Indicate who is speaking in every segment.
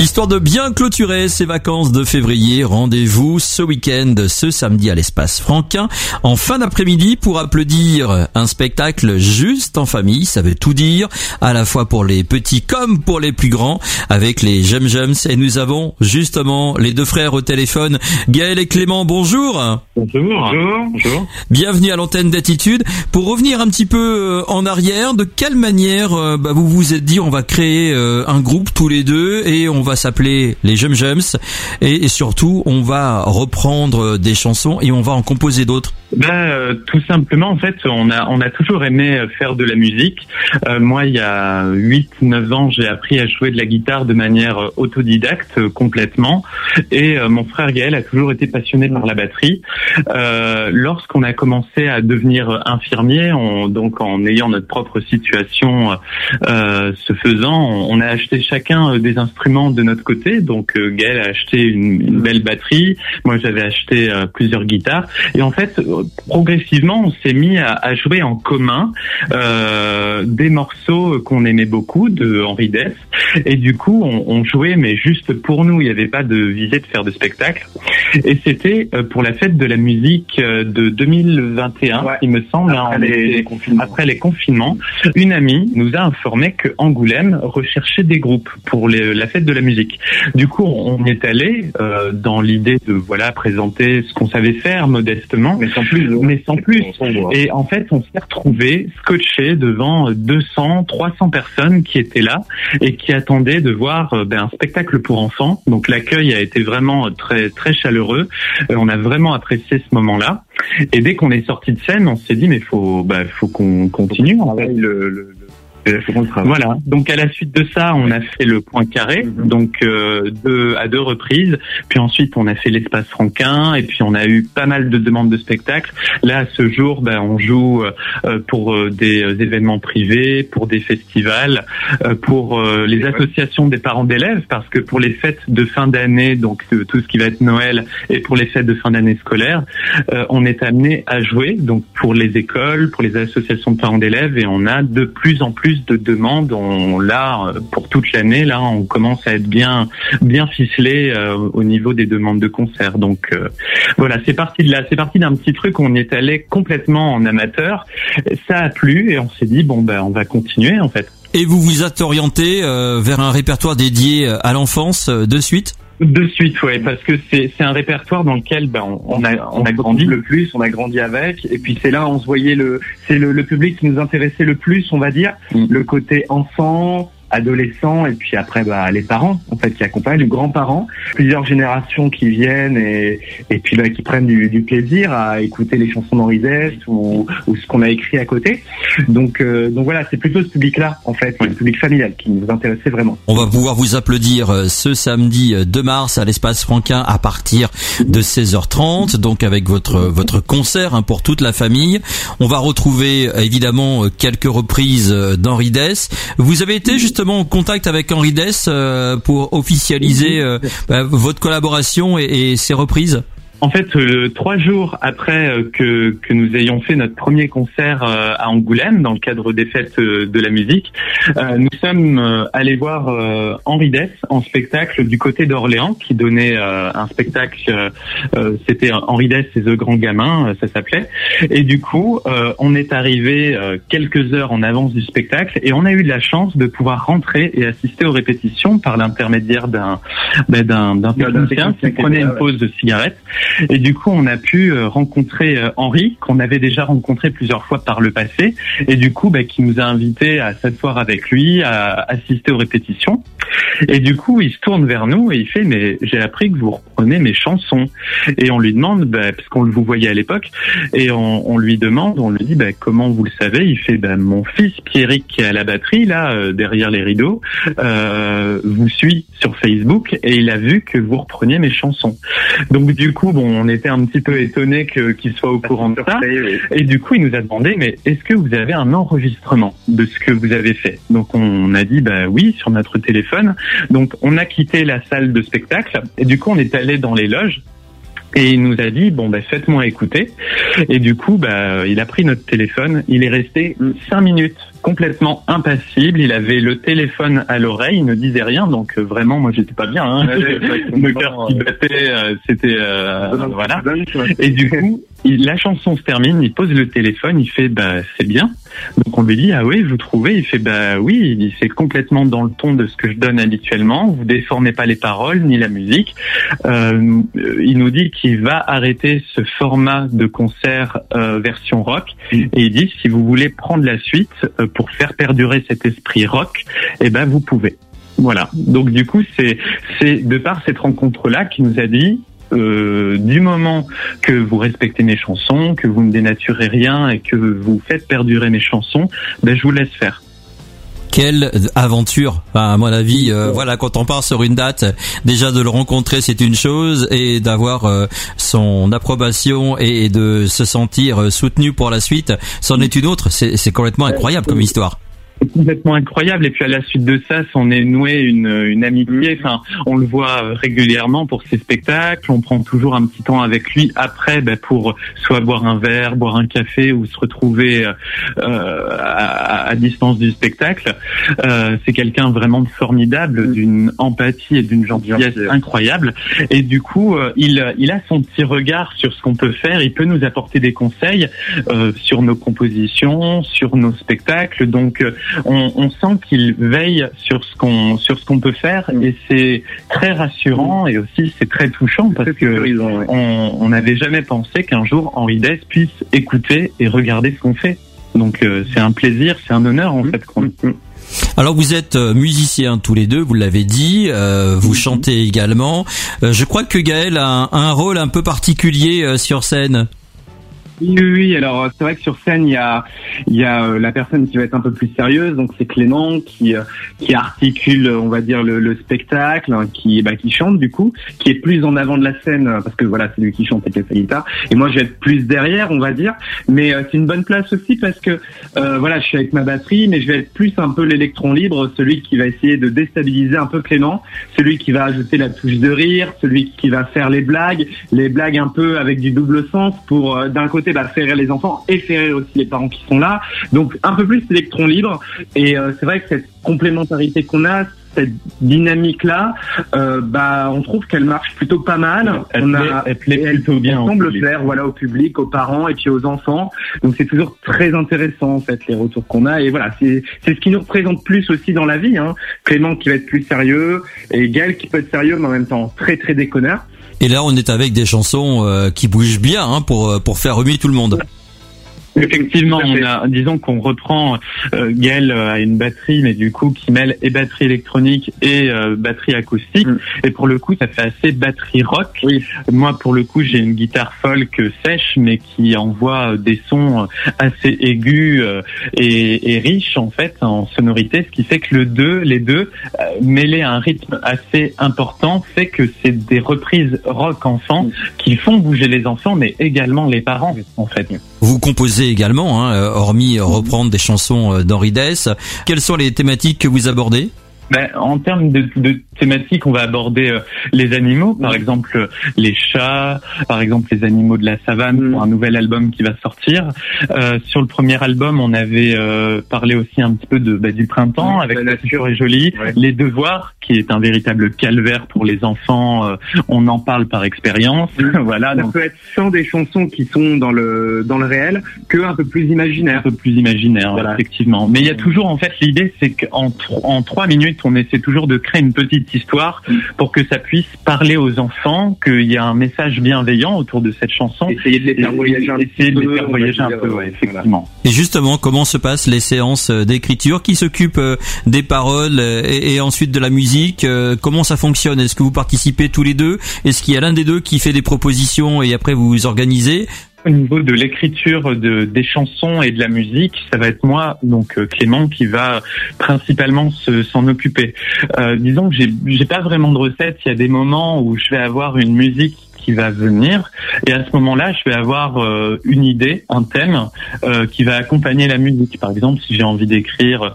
Speaker 1: Histoire de bien clôturer ces vacances de février, rendez-vous ce week-end, ce samedi à l'espace Franquin, en fin d'après-midi pour applaudir un spectacle juste en famille, ça veut tout dire, à la fois pour les petits comme pour les plus grands, avec les Jem Jems. Et nous avons justement les deux frères au téléphone, Gaël et Clément, bonjour.
Speaker 2: Bonjour. Bonjour.
Speaker 1: Bienvenue à l'antenne d'Attitude. Pour revenir un petit peu euh, en arrière, de quelle manière euh, bah, vous vous êtes dit on va créer euh, un groupe tous les deux et on va va s'appeler les Jum Jums et, surtout on va reprendre des chansons et on va en composer d'autres.
Speaker 2: Ben, euh, tout simplement, en fait, on a, on a toujours aimé faire de la musique. Euh, moi, il y a 8-9 ans, j'ai appris à jouer de la guitare de manière autodidacte euh, complètement. Et mon frère Gaël a toujours été passionné par la batterie. Lorsqu'on a commencé à devenir infirmier, on, donc en ayant notre propre situation se faisant, on, a acheté chacun des instruments de notre côté. Donc Gaël a acheté une, une belle batterie, moi j'avais acheté plusieurs guitares. Et en fait, progressivement, on s'est mis à, jouer en commun euh, des morceaux qu'on aimait beaucoup de Henri Dess. Et du coup, on, jouait, mais juste pour nous. Il n'y avait pas de visée de faire de spectacle. Et c'était euh, pour la fête de la musique euh, de 2021, il me semble,
Speaker 3: hein, après, les, confinements.
Speaker 2: après les confinements. Une amie nous a informé que Angoulême recherchait des groupes pour la fête de la musique. Du coup, on est allé dans l'idée de voilà présenter ce qu'on savait faire modestement,
Speaker 3: mais sans plus.
Speaker 2: Mais sans plus. Et en fait, on s'est retrouvé scotché devant 200, 300 personnes qui étaient là et qui attendaient de voir euh, ben, un spectacle pour enfants. Donc l'accueil a été vraiment très très chaleureux. Euh, on a vraiment apprécié ce moment-là. Et dès qu'on est sorti de scène, on s'est dit mais faut bah, faut qu'on continue.
Speaker 3: le, le,
Speaker 2: voilà. Donc à la suite de ça, on a fait le point carré, mhm. donc euh, deux, à deux reprises. Puis ensuite, on a fait l'espace franquin, et puis on a eu pas mal de demandes de spectacles. Là, à ce jour, ben, on joue euh, pour euh, des euh, événements privés, pour des festivals, pour les associations des parents d'élèves, parce que pour les fêtes de fin d'année, donc tout ce qui va être Noël, et pour les fêtes de fin d'année scolaire, on est amené à jouer, donc pour les écoles, pour les associations de parents d'élèves, et on a de plus en plus de demandes. On là pour toute l'année, là, on commence à être bien bien ficelé euh, au niveau des demandes de concert. Donc euh, voilà, c'est parti de là. C'est parti d'un petit truc. On est allé complètement en amateur. Ça a plu et on s'est dit bon ben on va continuer en fait.
Speaker 1: Et vous vous êtes orienté euh, vers un répertoire dédié à l'enfance de suite?
Speaker 2: De suite, ouais, parce que c'est c'est un répertoire dans lequel ben on, a on a grandi.
Speaker 3: Le plus, on a grandi avec, et puis c'est là on se voyait le c'est le, le, public qui nous intéressait le plus, on va dire, mm. le côté enfant, adolescents et puis après bah, les parents en fait qui accompagnent, les grands-parents, plusieurs générations qui viennent et, et puis bah, qui prennent du, du plaisir à écouter les chansons d'Henri ou, ou ce qu'on a écrit à côté. Donc euh, donc voilà, c'est plutôt ce public-là en fait, le public familial qui nous intéressait vraiment.
Speaker 1: On va pouvoir vous applaudir euh, ce samedi 2 euh, mars à l'espace Franquin à partir de 16h30, donc avec votre votre concert hein, pour toute la famille. On va retrouver évidemment quelques reprises d'Henri Dess. Vous avez été justement en contact avec Henri Dess euh, pour officialiser euh, bah, votre collaboration et, et ses reprises?
Speaker 2: En fait, euh, trois jours après euh, que, que nous ayons fait notre premier concert euh, à Angoulême, dans le cadre des fêtes de la musique, nous sommes allés voir Henri Dess en spectacle du côté d'Orléans, qui donnait un spectacle, c'était Henri Dess et The Grand Gamin, ça s'appelait. Et du coup, on est arrivé quelques heures en avance du spectacle et on a eu de la chance de pouvoir rentrer et assister aux répétitions par l'intermédiaire d'un ben, d'un technicien qui prenait une pause de cigarette. Et du coup, on a pu euh, rencontrer euh, Henri, qu'on avait déjà rencontré plusieurs fois par le passé, et du coup, bah, qui nous a invités à s'asseoir avec lui, à assister aux répétitions. Et du coup, il se tourne vers nous et il fait mais j'ai appris que vous reprenez mes chansons. Et on lui demande bah, parce qu'on vous voyait à l'époque et on, lui demande, on lui dit bah, comment vous le savez? Il fait bah, mon fils Pierrick qui est à la batterie là euh, derrière les rideaux vous suit sur Facebook et il a vu que vous repreniez mes chansons. Donc du coup on était un petit peu étonné qu'il soit au courant de ça. et du coup il nous a demandé mais est-ce que vous avez un enregistrement de ce que vous avez fait? Donc on a dit bah oui sur notre téléphone. Donc on a quitté la salle de spectacle. Et du coup on est allé dans les loges Et il nous a dit bon ben faites-moi écouter. Et du coup bah il a pris notre téléphone. Il est resté cinq minutes complètement impassible. Il avait le téléphone à l'oreille, il ne disait rien, donc euh, vraiment, moi, j'étais pas bien. Hein. le cœur qui battait, euh, c'était euh, voilà. Et du coup, la chanson se termine, il pose le téléphone, il fait bah c'est bien. Donc on lui dit ah oui, vous trouvez? Il fait bah oui, il c'est complètement dans le ton de ce que je donne habituellement. Vous déformez pas les paroles ni la musique. Euh, il nous dit qu'il va arrêter ce format de concert version rock et il dit si vous voulez prendre la suite pour faire perdurer cet esprit rock, eh ben vous pouvez. Voilà. Donc du coup, c'est c'est de par cette rencontre là qui nous a dit euh, du moment que vous respectez mes chansons, que vous ne dénaturez rien et que vous faites perdurer mes chansons, ben je vous laisse faire.
Speaker 1: Quelle aventure. Enfin, à mon avis euh, voilà quand on part sur une date déjà de le rencontrer c'est une chose et d'avoir euh, son approbation et de se sentir soutenu pour la suite c'en est une autre. C'est complètement incroyable comme histoire
Speaker 2: complètement incroyable. Et puis à la suite de ça, s'en est noué une, une amitié. Enfin, on le voit régulièrement pour ses spectacles. On prend toujours un petit temps avec lui après ben, pour soit boire un verre, boire un café ou se retrouver euh, à, à, distance du spectacle. Euh, c'est quelqu'un vraiment formidable, d'une empathie et d'une gentillesse incroyable. Et du coup, euh, il, il a son petit regard sur ce qu'on peut faire. Il peut nous apporter des conseils euh, sur nos compositions, sur nos spectacles. Donc on, on sent qu'il veille sur ce qu'on sur ce qu'on peut faire et c'est très rassurant et aussi c'est très touchant parce que on n'avait jamais pensé qu'un jour Henri Dess puisse écouter et regarder ce qu'on fait. Donc euh, c'est un plaisir, c'est un honneur en fait.
Speaker 1: Alors vous êtes euh, musiciens tous les deux, vous l'avez dit, euh, vous chantez également. je crois que Gaël a un rôle un peu particulier sur scène.
Speaker 3: Oui, oui, Alors c'est vrai que sur scène, il y a, il y a euh, la personne qui va être un peu plus sérieuse, donc c'est Clément qui, euh, qui articule, on va dire, le, le spectacle, hein, qui, bah, qui chante du coup, qui est plus en avant de la scène euh, parce que voilà, c'est lui qui chante avec sa guitare. Et moi, je vais être plus derrière, on va dire. Mais c'est une bonne place aussi parce que voilà, je suis avec ma batterie, mais je vais être plus un peu l'électron libre, celui qui va essayer de déstabiliser un peu Clément, celui qui va ajouter la touche de rire, celui qui va faire les blagues, les blagues un peu avec du double sens pour d'un côté bah, faire rire les enfants et rire aussi les parents qui sont là. Donc un peu plus d'électrons libres. Et euh, c'est vrai que cette complémentarité qu'on a, cette dynamique là, euh, bah on trouve qu'elle marche plutôt pas mal.
Speaker 2: Elle, on a, elle, elle, bien.
Speaker 3: semble plaire, voilà, au public, aux parents et puis aux enfants. Donc c'est toujours très intéressant en fait les retours qu'on a et voilà c'est c'est ce qui nous représente plus aussi dans la vie. Hein. Clément qui va être plus sérieux et Gaël qui peut être sérieux mais en même temps très très déconneur.
Speaker 1: Et là, on est avec des chansons euh, qui bougent bien hein, pour euh, pour faire remuer tout le monde.
Speaker 2: Effectivement, on a, disons qu'on reprend euh, Gaël à une batterie, mais du coup qui mêle et batterie électronique et euh, batterie acoustique. Mm. Et pour le coup, ça fait assez batterie rock. Oui. Moi, pour le coup, j'ai une guitare folk sèche, mais qui envoie des sons assez aigus euh, et, et, riches en fait en sonorité, ce qui fait que le deux, les deux, euh, mêlés à un rythme assez important, fait que c'est des reprises rock enfants mm. qui font bouger les enfants, mais également les parents en fait.
Speaker 1: Vous composez également, hein, euh, hormis reprendre des chansons euh, d'Henri Dess. Quelles sont les thématiques que vous abordez?
Speaker 2: Ben, en termes de, de thématiques, on va aborder euh, les animaux, par exemple euh, les chats, par exemple les animaux de la savane mm. pour un nouvel album qui va sortir. Euh, sur le premier album, on avait euh, parlé aussi un petit peu de bah, du printemps avec La nature est jolie, les devoirs qui est un véritable calvaire pour les enfants. on en parle par expérience.
Speaker 3: Mm. voilà. Ça peut être sans des chansons qui sont dans le dans le réel que un peu plus imaginaire,
Speaker 2: un peu plus imaginaire, voilà. effectivement. Mais il y a toujours en fait l'idée, c'est qu'en en trois minutes on essaie toujours de créer une petite histoire pour que ça puisse parler aux enfants, qu'il y a un message bienveillant autour de cette chanson.
Speaker 3: Essayer de les faire voyager un, peu,
Speaker 1: effectivement. Et justement, comment se passent les séances euh, d'écriture Qui s'occupe euh, des paroles euh, et, ensuite de la musique Comment ça fonctionne? Est-ce que vous participez tous les deux? Est-ce qu'il y a l'un des deux qui fait des propositions et après vous vous organisez?
Speaker 2: Au niveau de l'écriture de, des chansons et de la musique, ça va être moi, donc euh, Clément, qui va principalement s'en occuper. Euh, disons que j'ai pas vraiment de recette. Il y a des moments où je vais avoir une musique qui va venir. Et à ce moment-là, je vais avoir une idée, un thème qui va accompagner la musique. Par exemple, si j'ai envie d'écrire,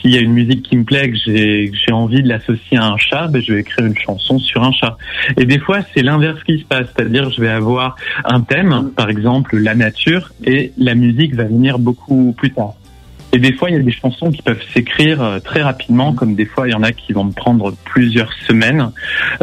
Speaker 2: s'il y a une musique qui me plaît, que j'ai envie de l'associer à un chat, ben, je vais écrire une chanson sur un chat. Et des fois, c'est l'inverse qui se passe, c'est-à-dire je vais avoir un thème, par exemple la nature, et la musique va venir beaucoup plus tard. Et des fois, il y a des chansons qui peuvent s'écrire euh, très rapidement, comme des fois, il y en a qui vont me prendre plusieurs semaines.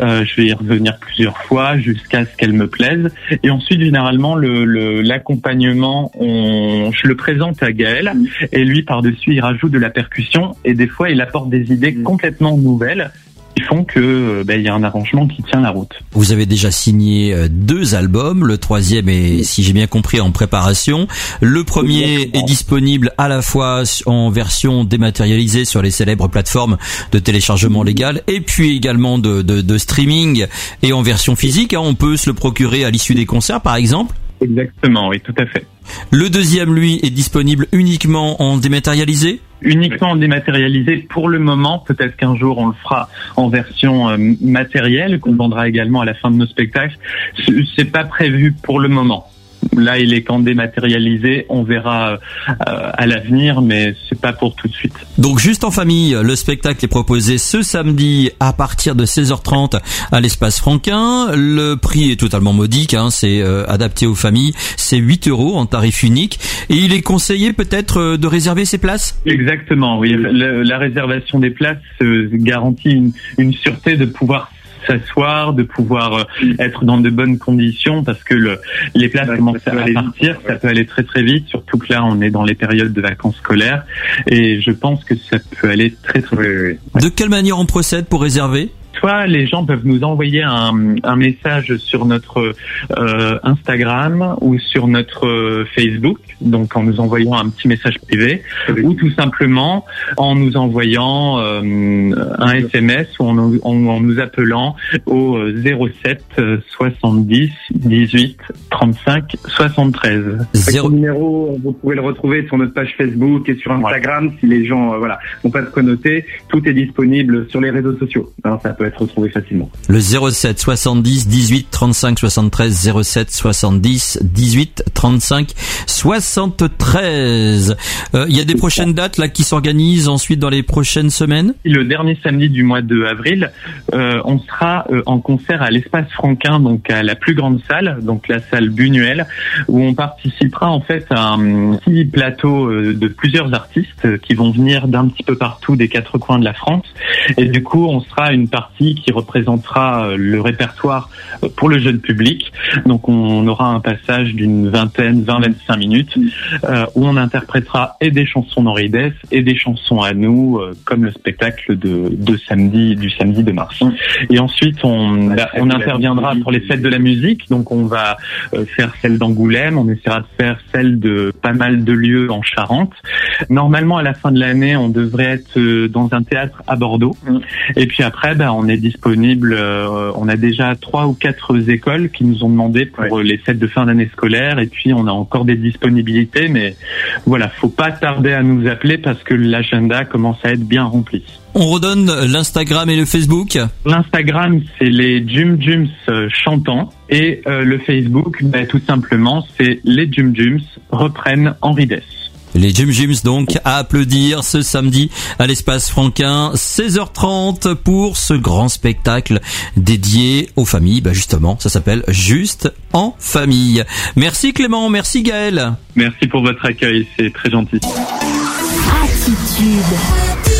Speaker 2: Euh, je vais y revenir plusieurs fois jusqu'à ce qu'elles me plaisent. Et ensuite, généralement, l'accompagnement, le, je le présente à Gaël, et lui, par-dessus, il rajoute de la percussion, et des fois, il apporte des idées mm. complètement nouvelles qui font que euh, ben, il y a un arrangement qui tient la route.
Speaker 1: Vous avez déjà signé euh, deux albums, le troisième est, si j'ai bien compris, en préparation. Le premier est disponible à la fois en version dématérialisée sur les célèbres plateformes de téléchargement légal et puis également de, de, de streaming et en version physique. Hein. On peut se le procurer à l'issue des concerts, par exemple.
Speaker 2: Exactement, oui, tout à fait.
Speaker 1: Le deuxième, lui, est disponible uniquement en dématérialisé?
Speaker 2: Uniquement en dématérialisé pour le moment. Peut-être qu'un jour on le fera en version euh, matérielle qu'on vendra également à la fin de nos spectacles. C'est pas prévu pour le moment. Là, il est quand dématérialisé. On verra euh, à l'avenir, mais c'est pas pour tout de suite.
Speaker 1: Donc, juste en famille, le spectacle est proposé ce samedi à partir de 16h30 à l'espace Franquin. Le prix est totalement modique. Hein, c'est euh, adapté aux familles. C'est 8 euros en tarif unique. Et il est conseillé peut-être euh, de réserver ses places?
Speaker 2: Exactement. Oui, la, réservation des places garantit une, une sûreté de pouvoir s'asseoir, de pouvoir euh, être dans de bonnes conditions parce que le, les places commencent à partir, ça peut aller très très vite, surtout que là on est dans les périodes de vacances scolaires et je pense que ça peut aller très très vite.
Speaker 1: De quelle manière on procède pour réserver?
Speaker 2: Soit les gens peuvent nous envoyer un, un message sur notre euh, Instagram ou sur notre euh, Facebook, donc en nous envoyant un petit message privé, ou tout simplement en nous envoyant euh, un SMS ou en, en, nous appelant au 07 70 18 35 73.
Speaker 3: Zéro... numéro, vous pouvez le retrouver sur notre page Facebook et sur Instagram si les gens euh, voilà n'ont pas de connoter. Tout est disponible sur les réseaux sociaux. Hein, ça peut être retrouvé facilement.
Speaker 1: Le 07 70 18 35 73 07 70 18 35 73. Il y a des prochaines dates là qui s'organisent ensuite dans les prochaines semaines?
Speaker 2: Le dernier samedi du mois de avril, euh, on sera euh, en concert à l'espace Franquin, donc à la plus grande salle, donc la salle Buñuel, où on participera en fait à un petit plateau euh, de plusieurs artistes qui vont venir d'un petit peu partout des quatre coins de la France. Et du coup, on sera une partie qui représentera euh, le répertoire euh, pour le jeune public. Donc on aura un passage d'une vingtaine, 20-25 minutes euh, où on interprétera et des chansons d'Henri et des chansons à nous, comme le spectacle de, de, samedi du samedi de mars. Et ensuite on, bah, on interviendra pour les fêtes de la musique. Donc on va faire celle d'Angoulême, on essaiera de faire celle de pas mal de lieux en Charente. Normalement à la fin de l'année, on devrait être dans un théâtre à Bordeaux. Mm. Et puis après, bah, on est disponible euh, on a déjà trois ou quatre écoles qui nous ont demandé pour les fêtes de fin d'année scolaire et puis on a encore des disponibilités. Mais voilà, faut pas tarder à nous appeler parce que l'agenda commence à être bien rempli.
Speaker 1: On redonne l'Instagram et le Facebook.
Speaker 2: L'Instagram, c'est les Jum Jums euh, chantants et euh, le Facebook, bah, tout simplement, c'est les Jum Jums reprennent Henri Dess.
Speaker 1: Les Jim Jims donc à applaudir ce samedi à l'espace Franquin 16h30 pour ce grand spectacle dédié aux familles. Bah justement, ça s'appelle Juste en famille. Merci Clément, merci Gaël.
Speaker 2: Merci pour votre accueil, c'est très gentil. Attitude.